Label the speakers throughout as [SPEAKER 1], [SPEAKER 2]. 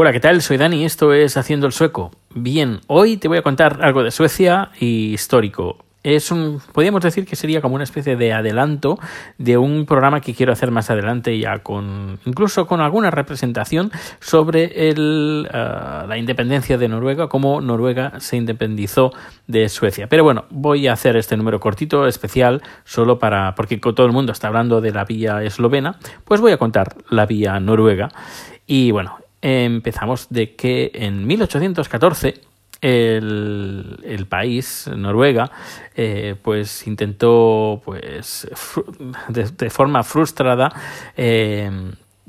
[SPEAKER 1] Hola, ¿qué tal? Soy Dani, esto es Haciendo el Sueco. Bien, hoy te voy a contar algo de Suecia y histórico. Es un, podríamos decir que sería como una especie de adelanto de un programa que quiero hacer más adelante ya con, incluso con alguna representación sobre el, uh, la independencia de Noruega, cómo Noruega se independizó de Suecia. Pero bueno, voy a hacer este número cortito, especial, solo para, porque todo el mundo está hablando de la vía eslovena, pues voy a contar la vía noruega. Y bueno, empezamos de que en 1814 el, el país, Noruega, eh, pues intentó pues de, forma frustrada eh,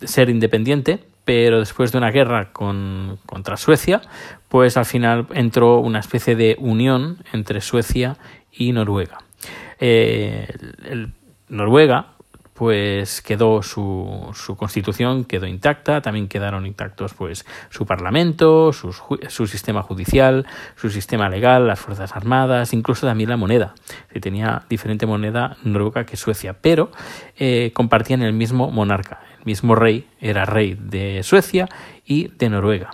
[SPEAKER 1] ser independiente, pero después de una guerra con, contra Suecia, pues al final entró una especie de unión entre Suecia y Noruega. Eh, el, Noruega pues quedó su, constitución quedó intacta, también quedaron intactos pues su parlamento, su sistema judicial, su sistema legal, las fuerzas armadas, incluso también la moneda. Se tenía diferente moneda noruega que Suecia, pero eh, compartían el mismo monarca, el mismo rey era rey de Suecia y de Noruega.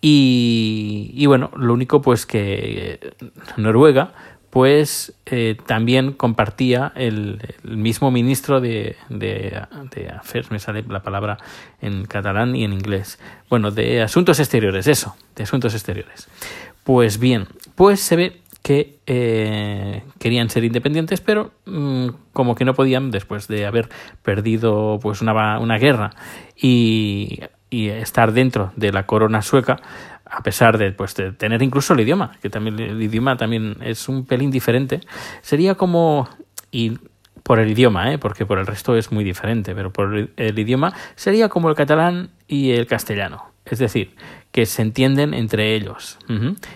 [SPEAKER 1] Y, y bueno, lo único pues que Noruega pues también compartía el, mismo ministro de, de, de, Affairs, me sale la palabra en catalán y en inglés. Bueno, de Asuntos Exteriores, eso, de Asuntos Exteriores. Pues bien, pues se ve que eh, querían ser independientes, pero mmm, como que no podían, después de haber perdido pues una, una guerra y, y estar dentro de la corona sueca, a pesar de, pues, de tener incluso el idioma, que también el idioma también es un pelín diferente, sería como, y por el idioma, ¿eh? porque por el resto es muy diferente, pero por el, el idioma sería como el catalán y el castellano. Es decir, que se entienden entre ellos.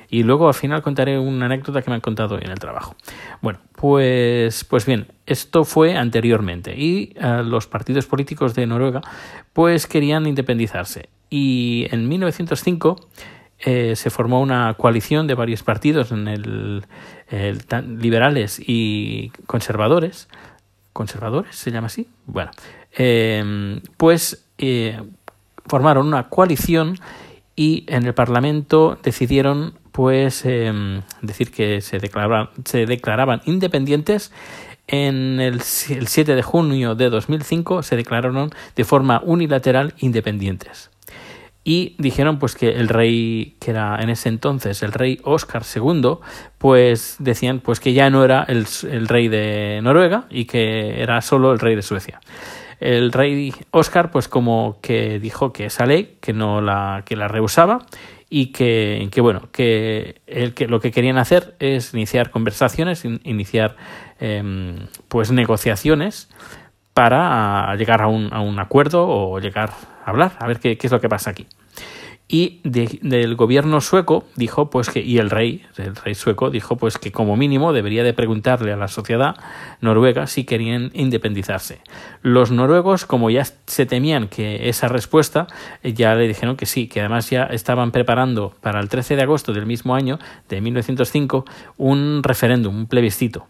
[SPEAKER 1] Y luego al final contaré una anécdota que me han contado en el trabajo. Bueno, pues, pues bien, esto fue anteriormente. Y uh, los partidos políticos de Noruega pues querían independizarse. Y en 1905 eh, se formó una coalición de varios partidos en el, el liberales y conservadores. ¿Conservadores se llama así? Bueno, eh, pues eh, formaron una coalición y en el Parlamento decidieron pues eh, decir que se declaraban, se declaraban independientes. En el, el 7 de junio de 2005 se declararon de forma unilateral independientes. Y dijeron pues que el rey que era en ese entonces el rey Oscar II pues decían pues que ya no era el rey de Noruega y que era solo el rey de Suecia el rey Oscar pues como que dijo que esa ley que no la que la rehusaba y que, que bueno que, el, que lo que querían hacer es iniciar conversaciones in, iniciar eh, pues negociaciones para llegar a un, a un acuerdo o llegar a hablar a ver qué, qué es lo que pasa aquí y de, del gobierno sueco dijo pues que y el rey el rey sueco dijo pues que como mínimo debería de preguntarle a la sociedad noruega si querían independizarse. Los noruegos como ya se temían que esa respuesta ya le dijeron que sí que además ya estaban preparando para el 13 de agosto del mismo año de 1905 un referéndum un plebiscito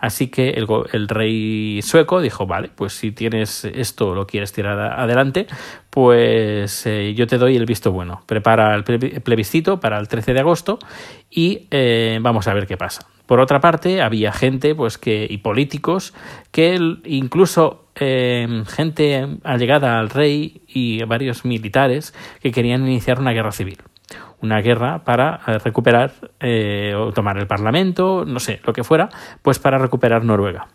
[SPEAKER 1] Así que el, rey sueco dijo, vale, pues si tienes esto, lo quieres tirar adelante, pues eh, yo te doy el visto bueno. Prepara el plebiscito para el 13 de agosto y eh, vamos a ver qué pasa. Por otra parte, había gente pues que, y políticos que incluso eh, gente allegada al rey y varios militares que querían iniciar una guerra civil una guerra para recuperar eh, o tomar el Parlamento, no sé, lo que fuera, pues para recuperar Noruega.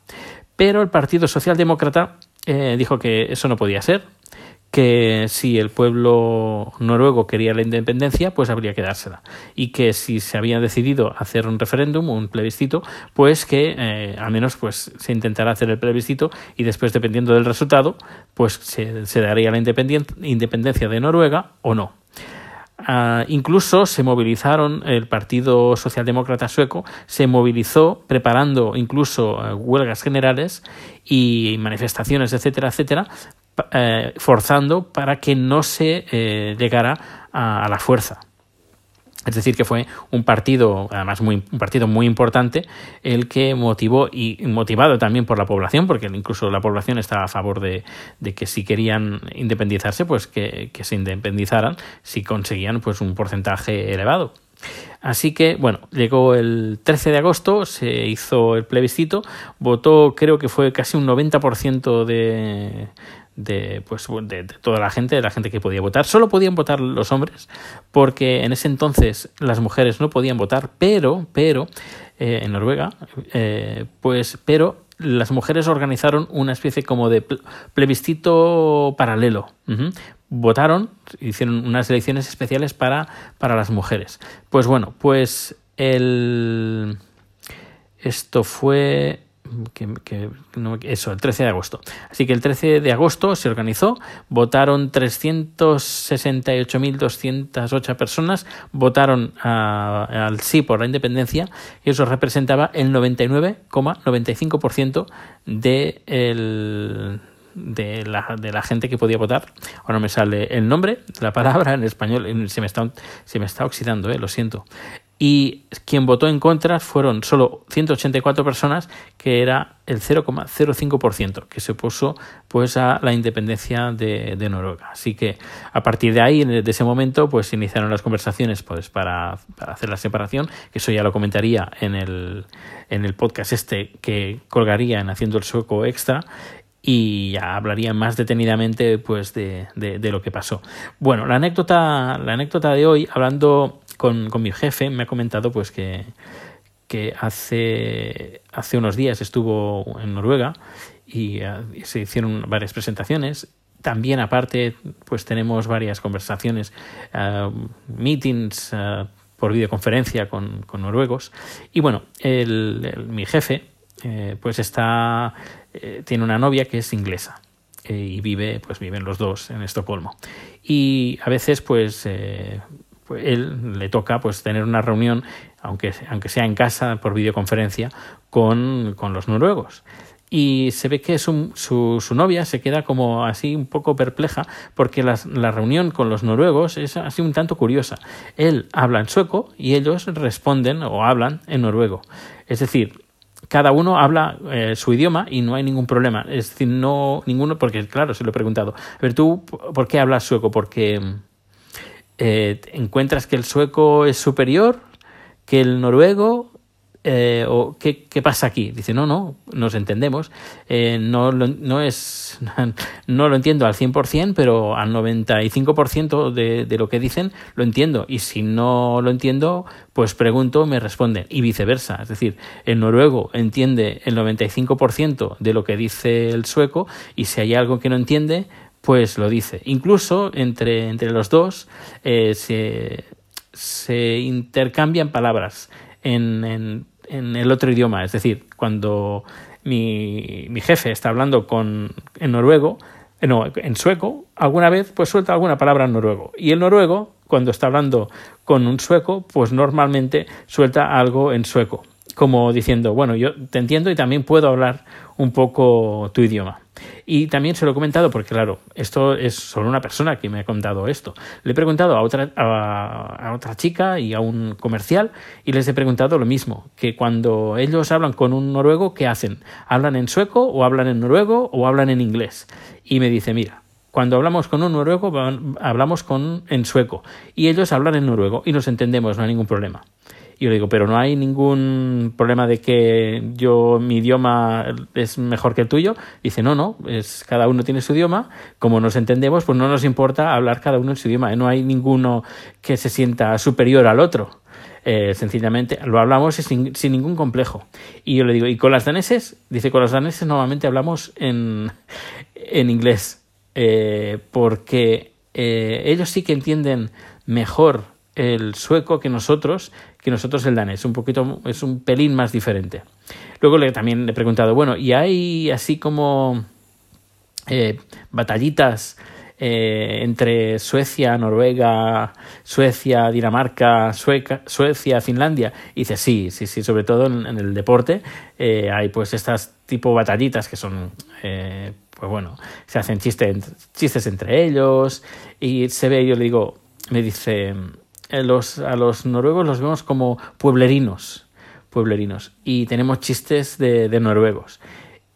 [SPEAKER 1] Pero el Partido Socialdemócrata eh, dijo que eso no podía ser, que si el pueblo noruego quería la independencia, pues habría que dársela. Y que si se había decidido hacer un referéndum, un plebiscito, pues que eh, al menos pues, se intentará hacer el plebiscito y después, dependiendo del resultado, pues se, se daría la independencia de Noruega o no. Uh, incluso se movilizaron, el Partido Socialdemócrata Sueco se movilizó preparando incluso uh, huelgas generales y manifestaciones, etcétera, etcétera, uh, forzando para que no se eh, llegara a, la fuerza. Es decir, que fue un partido, además muy, un partido muy importante, el que motivó y motivado también por la población, porque incluso la población estaba a favor de, que si querían independizarse, pues que, que, se independizaran si conseguían pues un porcentaje elevado. Así que, bueno, llegó el 13 de agosto, se hizo el plebiscito, votó creo que fue casi un 90% de, de, pues, de, toda la gente, de la gente que podía votar. Solo podían votar los hombres, porque en ese entonces las mujeres no podían votar, pero, pero, eh, en Noruega, eh, pues, pero las mujeres organizaron una especie como de plebiscito paralelo. Votaron, hicieron unas elecciones especiales para, para las mujeres. Pues bueno, pues el... Esto fue que, eso, el 13 de agosto. Así que el 13 de agosto se organizó, votaron 368.208 personas, votaron al sí por la independencia y eso representaba el 99,95% de el de la, de la gente que podía votar. Ahora me sale el nombre, la palabra en español, se me está, se me está oxidando, eh, lo siento y quien votó en contra fueron solo 184 personas, que era el 0,05% que se opuso pues a la independencia de, Noruega. Así que a partir de ahí, de ese momento, pues iniciaron las conversaciones pues para, para, hacer la separación, que eso ya lo comentaría en el, en el podcast este que colgaría en Haciendo el Sueco Extra y ya hablaría más detenidamente pues de, de, de, lo que pasó. Bueno, la anécdota, la anécdota de hoy, hablando con, con mi jefe me ha comentado pues que, que hace, hace unos días estuvo en Noruega y, uh, se hicieron varias presentaciones. También aparte pues tenemos varias conversaciones, uh, meetings uh, por videoconferencia con, con, noruegos. Y bueno, el, mi jefe eh, pues está, eh, tiene una novia que es inglesa eh, y vive, pues viven los dos en Estocolmo. Y a veces pues pues él le toca pues tener una reunión, aunque, aunque sea en casa por videoconferencia, con, con los noruegos. Y se ve que su, su, su, novia se queda como así un poco perpleja porque la, reunión con los noruegos es así un tanto curiosa. Él habla en sueco y ellos responden o hablan en noruego. Es decir, cada uno habla eh, su idioma y no hay ningún problema. Es decir, no ninguno, porque claro, se lo he preguntado. A ver, tú, ¿por qué hablas sueco? Porque eh, encuentras que el sueco es superior que el noruego eh, o ¿qué, ¿qué, pasa aquí? Dice, no, no, nos entendemos. Eh, no, no, es, no lo entiendo al 100%, pero al 95% de, de lo que dicen lo entiendo. Y si no lo entiendo, pues pregunto, me responden. Y viceversa. Es decir, el noruego entiende el 95% de lo que dice el sueco y si hay algo que no entiende, pues lo dice. Incluso entre, entre los dos eh, se, se, intercambian palabras en, en, en, el otro idioma. Es decir, cuando mi, mi jefe está hablando con, en noruego, eh, no, en sueco, alguna vez pues suelta alguna palabra en noruego. Y el noruego, cuando está hablando con un sueco, pues normalmente suelta algo en sueco. Como diciendo, bueno, yo te entiendo y también puedo hablar un poco tu idioma. Y también se lo he comentado porque, claro, esto es solo una persona que me ha contado esto. Le he preguntado a otra, a, otra chica y a un comercial y les he preguntado lo mismo, que cuando ellos hablan con un noruego, ¿qué hacen? ¿Hablan en sueco o hablan en noruego o hablan en inglés? Y me dice, mira, cuando hablamos con un noruego, hablamos con, en sueco y ellos hablan en noruego y nos entendemos, no hay ningún problema. Y yo le digo, pero no hay ningún problema de que yo, mi idioma es mejor que el tuyo. dice, no, no, es, cada uno tiene su idioma. Como nos entendemos, pues no nos importa hablar cada uno en su idioma. ¿eh? No hay ninguno que se sienta superior al otro. Eh, sencillamente lo hablamos sin, sin, ningún complejo. Y yo le digo, ¿y con las daneses? Dice, con los daneses normalmente hablamos en, en inglés. Eh, porque ellos sí que entienden mejor el sueco que nosotros, que nosotros el danés, un poquito, es un pelín más diferente. Luego le, también le he preguntado, bueno, ¿y hay así como eh, batallitas eh, entre Suecia, Noruega, Suecia, Dinamarca, Sueca, Suecia, Finlandia? Y dice, sí, sí, sí, sobre todo en, el deporte eh, hay pues estas tipo batallitas que son... pues bueno, se hacen chistes, chistes entre ellos y se ve, yo le digo, me dice, eh, los, a los noruegos los vemos como pueblerinos, pueblerinos, y tenemos chistes de, de noruegos.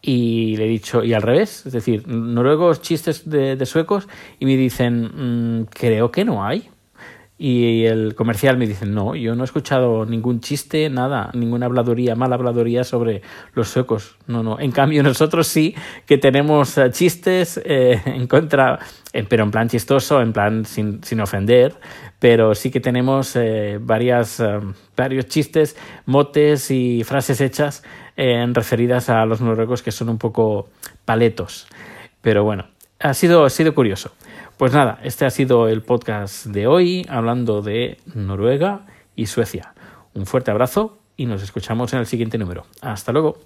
[SPEAKER 1] Y le he dicho, y al revés, es decir, noruegos chistes de, de suecos, y me dicen, mm, creo que no hay. Y el comercial me dice, no, yo no he escuchado ningún chiste, nada, ninguna habladuría, mala habladuría sobre los suecos. No, no. En cambio, nosotros sí que tenemos eh, chistes eh, en contra, pero en plan chistoso, en plan sin, sin ofender, pero sí que tenemos eh, varias, varios chistes, motes y frases hechas referidas a los noruegos que son un poco paletos. Pero bueno, ha sido, ha sido curioso. Pues nada, este ha sido el podcast de hoy hablando de Noruega y Suecia. Un fuerte abrazo y nos escuchamos en el siguiente número. Hasta luego.